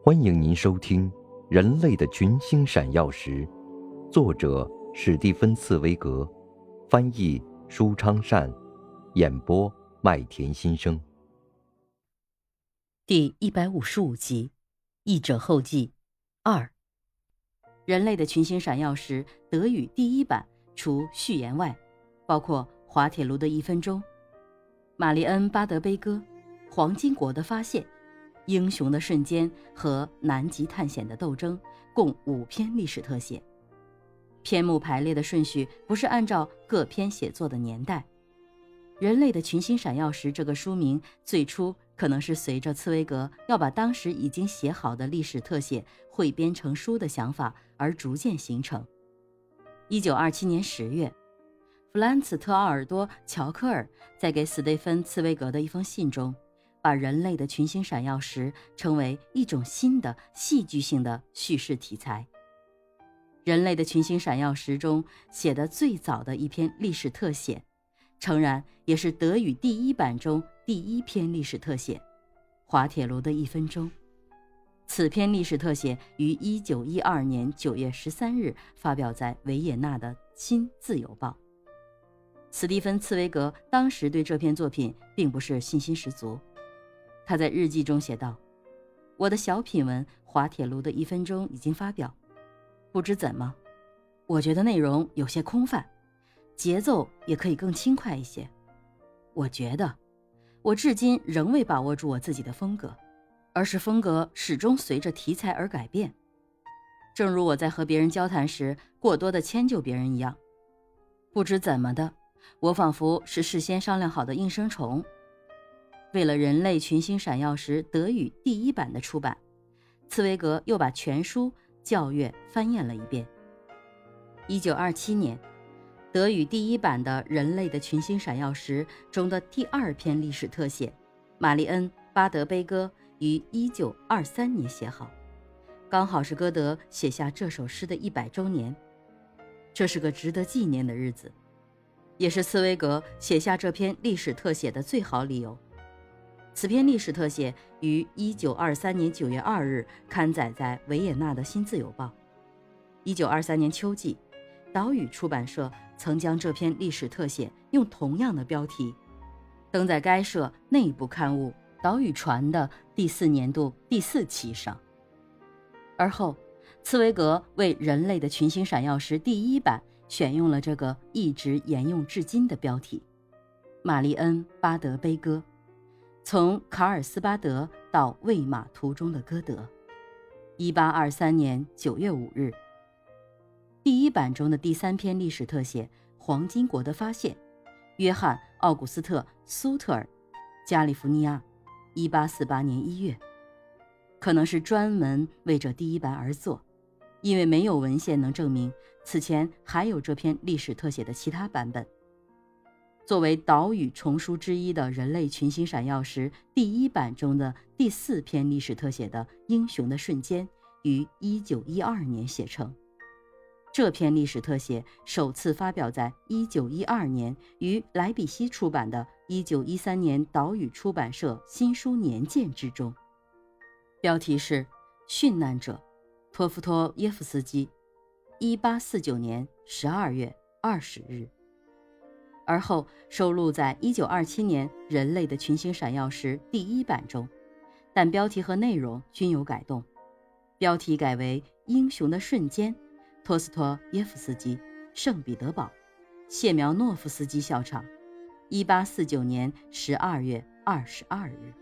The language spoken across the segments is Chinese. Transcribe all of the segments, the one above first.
欢迎您收听《人类的群星闪耀时》，作者史蒂芬·茨威格，翻译舒昌善，演播麦田心声。第一百五十五集，《译者后记》二。人类的群星闪耀时德语第一版除序言外，包括滑铁卢的一分钟、玛丽恩·巴德悲歌、黄金国的发现。英雄的瞬间和南极探险的斗争共五篇历史特写，篇目排列的顺序不是按照各篇写作的年代。人类的群星闪耀时这个书名最初可能是随着茨威格要把当时已经写好的历史特写汇编成书的想法而逐渐形成。一九二七年十月，弗兰茨特奥尔多乔科尔在给斯蒂芬茨威格的一封信中。把人类的群星闪耀时称为一种新的戏剧性的叙事题材。人类的群星闪耀时中写的最早的一篇历史特写，诚然也是德语第一版中第一篇历史特写《滑铁卢的一分钟》。此篇历史特写于1912年9月13日发表在维也纳的《新自由报》。斯蒂芬·茨威格当时对这篇作品并不是信心十足。他在日记中写道：“我的小品文《滑铁卢的一分钟》已经发表，不知怎么，我觉得内容有些空泛，节奏也可以更轻快一些。我觉得，我至今仍未把握住我自己的风格，而是风格始终随着题材而改变，正如我在和别人交谈时过多的迁就别人一样。不知怎么的，我仿佛是事先商量好的应声虫。”为了人类群星闪耀时德语第一版的出版，茨威格又把全书校阅翻验了一遍。一九二七年，德语第一版的《人类的群星闪耀时》中的第二篇历史特写，玛丽恩·巴德悲歌于一九二三年写好，刚好是歌德写下这首诗的一百周年。这是个值得纪念的日子，也是茨威格写下这篇历史特写的最好理由。此篇历史特写于1923年9月2日刊载在维也纳的《新自由报》。1923年秋季，岛屿出版社曾将这篇历史特写用同样的标题登在该社内部刊物《岛屿传》的第四年度第四期上。而后，茨威格为《人类的群星闪耀时》第一版选用了这个一直沿用至今的标题：《玛丽恩·巴德悲歌》。从卡尔斯巴德到魏玛途中的歌德，一八二三年九月五日。第一版中的第三篇历史特写《黄金国的发现》，约翰·奥古斯特·苏特尔，加利福尼亚，一八四八年一月，可能是专门为这第一版而作，因为没有文献能证明此前还有这篇历史特写的其他版本。作为岛屿丛书之一的《人类群星闪耀时》第一版中的第四篇历史特写的《英雄的瞬间》，于1912年写成。这篇历史特写首次发表在1912年于莱比锡出版的1913年岛屿出版社新书年鉴之中，标题是“殉难者托夫托耶夫斯基，1849年12月20日”。而后收录在1927年《人类的群星闪耀时》第一版中，但标题和内容均有改动，标题改为《英雄的瞬间》，托斯托耶夫斯基，圣彼得堡，谢苗诺夫斯基校场，1849年12月22日。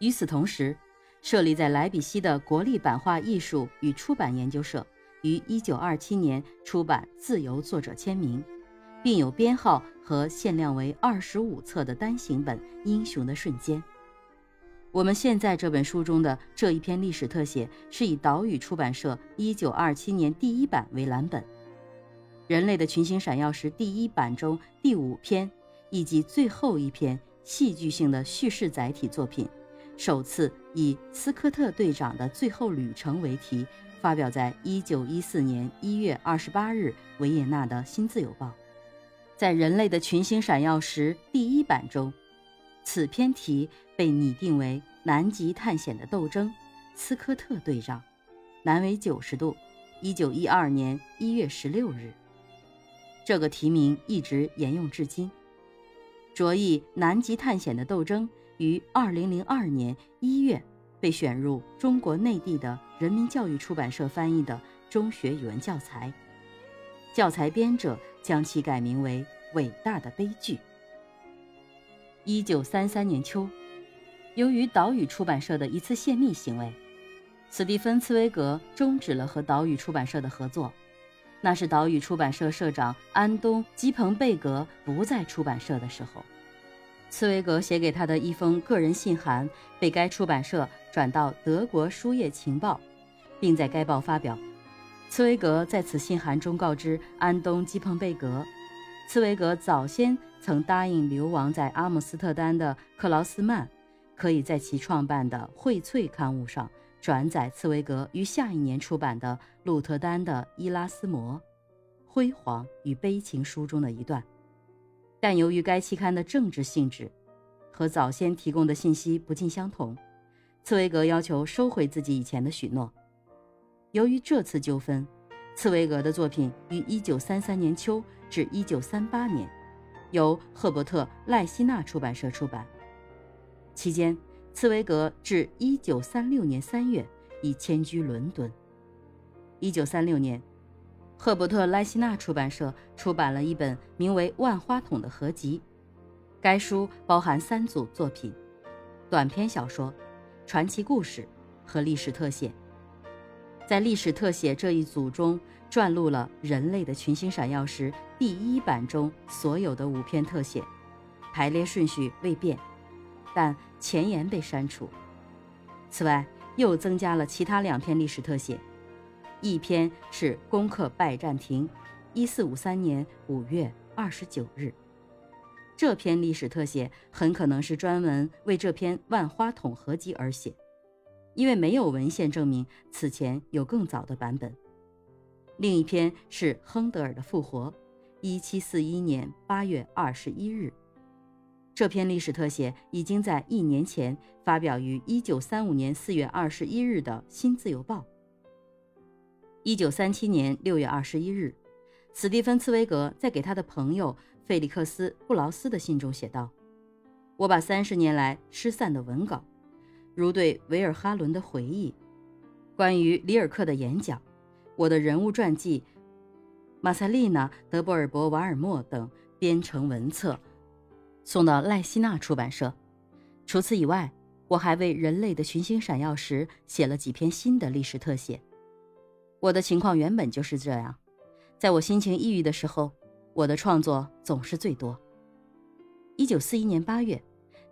与此同时，设立在莱比锡的国立版画艺术与出版研究社于1927年出版《自由作者签名》。并有编号和限量为二十五册的单行本《英雄的瞬间》。我们现在这本书中的这一篇历史特写是以岛屿出版社一九二七年第一版为蓝本，《人类的群星闪耀时》第一版中第五篇以及最后一篇戏剧性的叙事载体作品，首次以斯科特队长的最后旅程为题，发表在一九一四年一月二十八日维也纳的《新自由报》。在人类的群星闪耀时第一版中，此篇题被拟定为南极探险的斗争、斯科特队长，南纬九十度，一九一二年一月十六日。这个提名一直沿用至今。着意南极探险的斗争于二零零二年一月被选入中国内地的人民教育出版社翻译的中学语文教材，教材编者将其改名为《伟大的悲剧》。一九三三年秋，由于岛屿出版社的一次泄密行为，斯蒂芬·茨威格终止了和岛屿出版社的合作。那是岛屿出版社社长安东·基彭贝格不在出版社的时候，茨威格写给他的一封个人信函被该出版社转到德国书业情报，并在该报发表。茨威格在此信函中告知安东·基彭贝格，茨威格早先曾答应流亡在阿姆斯特丹的克劳斯曼，可以在其创办的《荟萃》刊物上。转载茨威格于下一年出版的《鹿特丹的伊拉斯摩：辉煌与悲情》书中的一段，但由于该期刊的政治性质和早先提供的信息不尽相同，茨威格要求收回自己以前的许诺。由于这次纠纷，茨威格的作品于1933年秋至1938年由赫伯特·赖希纳出版社出版，期间。茨威格至1936年3月已迁居伦敦。1936年，赫伯特·赖希纳出版社出版了一本名为《万花筒》的合集，该书包含三组作品：短篇小说、传奇故事和历史特写。在历史特写这一组中，撰录了《人类的群星闪耀时》第一版中所有的五篇特写，排列顺序未变。但前言被删除。此外，又增加了其他两篇历史特写，一篇是攻克拜占庭，一四五三年五月二十九日。这篇历史特写很可能是专门为这篇万花筒合集而写，因为没有文献证明此前有更早的版本。另一篇是亨德尔的复活，一七四一年八月二十一日。这篇历史特写已经在一年前发表于1935年4月21日的《新自由报》。1937年6月21日，斯蒂芬·茨威格在给他的朋友费利克斯·布劳斯的信中写道：“我把三十年来失散的文稿，如对维尔哈伦的回忆、关于里尔克的演讲、我的人物传记、马塞丽娜·德波尔博瓦尔默等编成文册。”送到赖希纳出版社。除此以外，我还为《人类的群星闪耀时》写了几篇新的历史特写。我的情况原本就是这样，在我心情抑郁的时候，我的创作总是最多。一九四一年八月，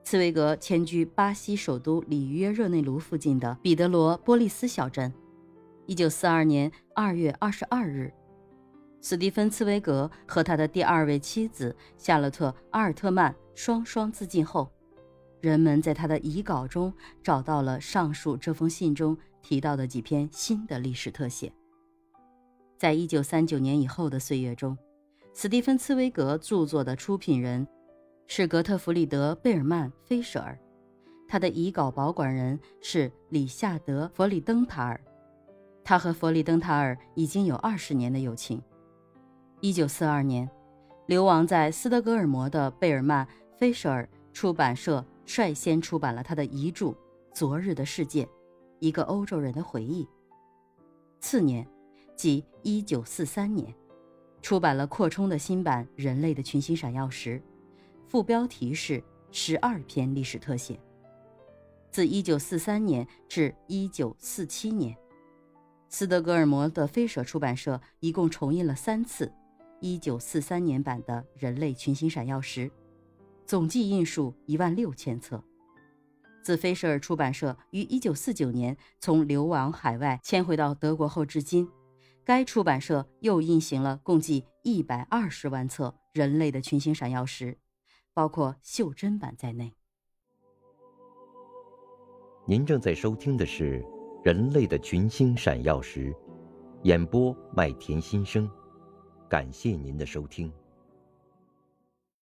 茨威格迁居巴西首都里约热内卢附近的彼得罗波利斯小镇。一九四二年二月二十二日。斯蒂芬·茨威格和他的第二位妻子夏洛特·阿尔特曼双双自尽后，人们在他的遗稿中找到了上述这封信中提到的几篇新的历史特写。在一九三九年以后的岁月中，斯蒂芬·茨威格著作的出品人是格特弗里德·贝尔曼·菲舍尔，他的遗稿保管人是里夏德·弗里登塔尔，他和弗里登塔尔已经有二十年的友情。一九四二年，流亡在斯德哥尔摩的贝尔曼·菲舍尔出版社率先出版了他的遗著《昨日的世界：一个欧洲人的回忆》。次年，即一九四三年，出版了扩充的新版《人类的群星闪耀时》，副标题是“十二篇历史特写”。自一九四三年至一九四七年，斯德哥尔摩的菲舍出版社一共重印了三次。一九四三年版的《人类群星闪耀时》，总计印数一万六千册。自菲舍尔出版社于一九四九年从流亡海外迁回到德国后，至今，该出版社又印行了共计一百二十万册《人类的群星闪耀时》，包括袖珍版在内。您正在收听的是《人类的群星闪耀时》，演播麦田心声。感谢您的收听。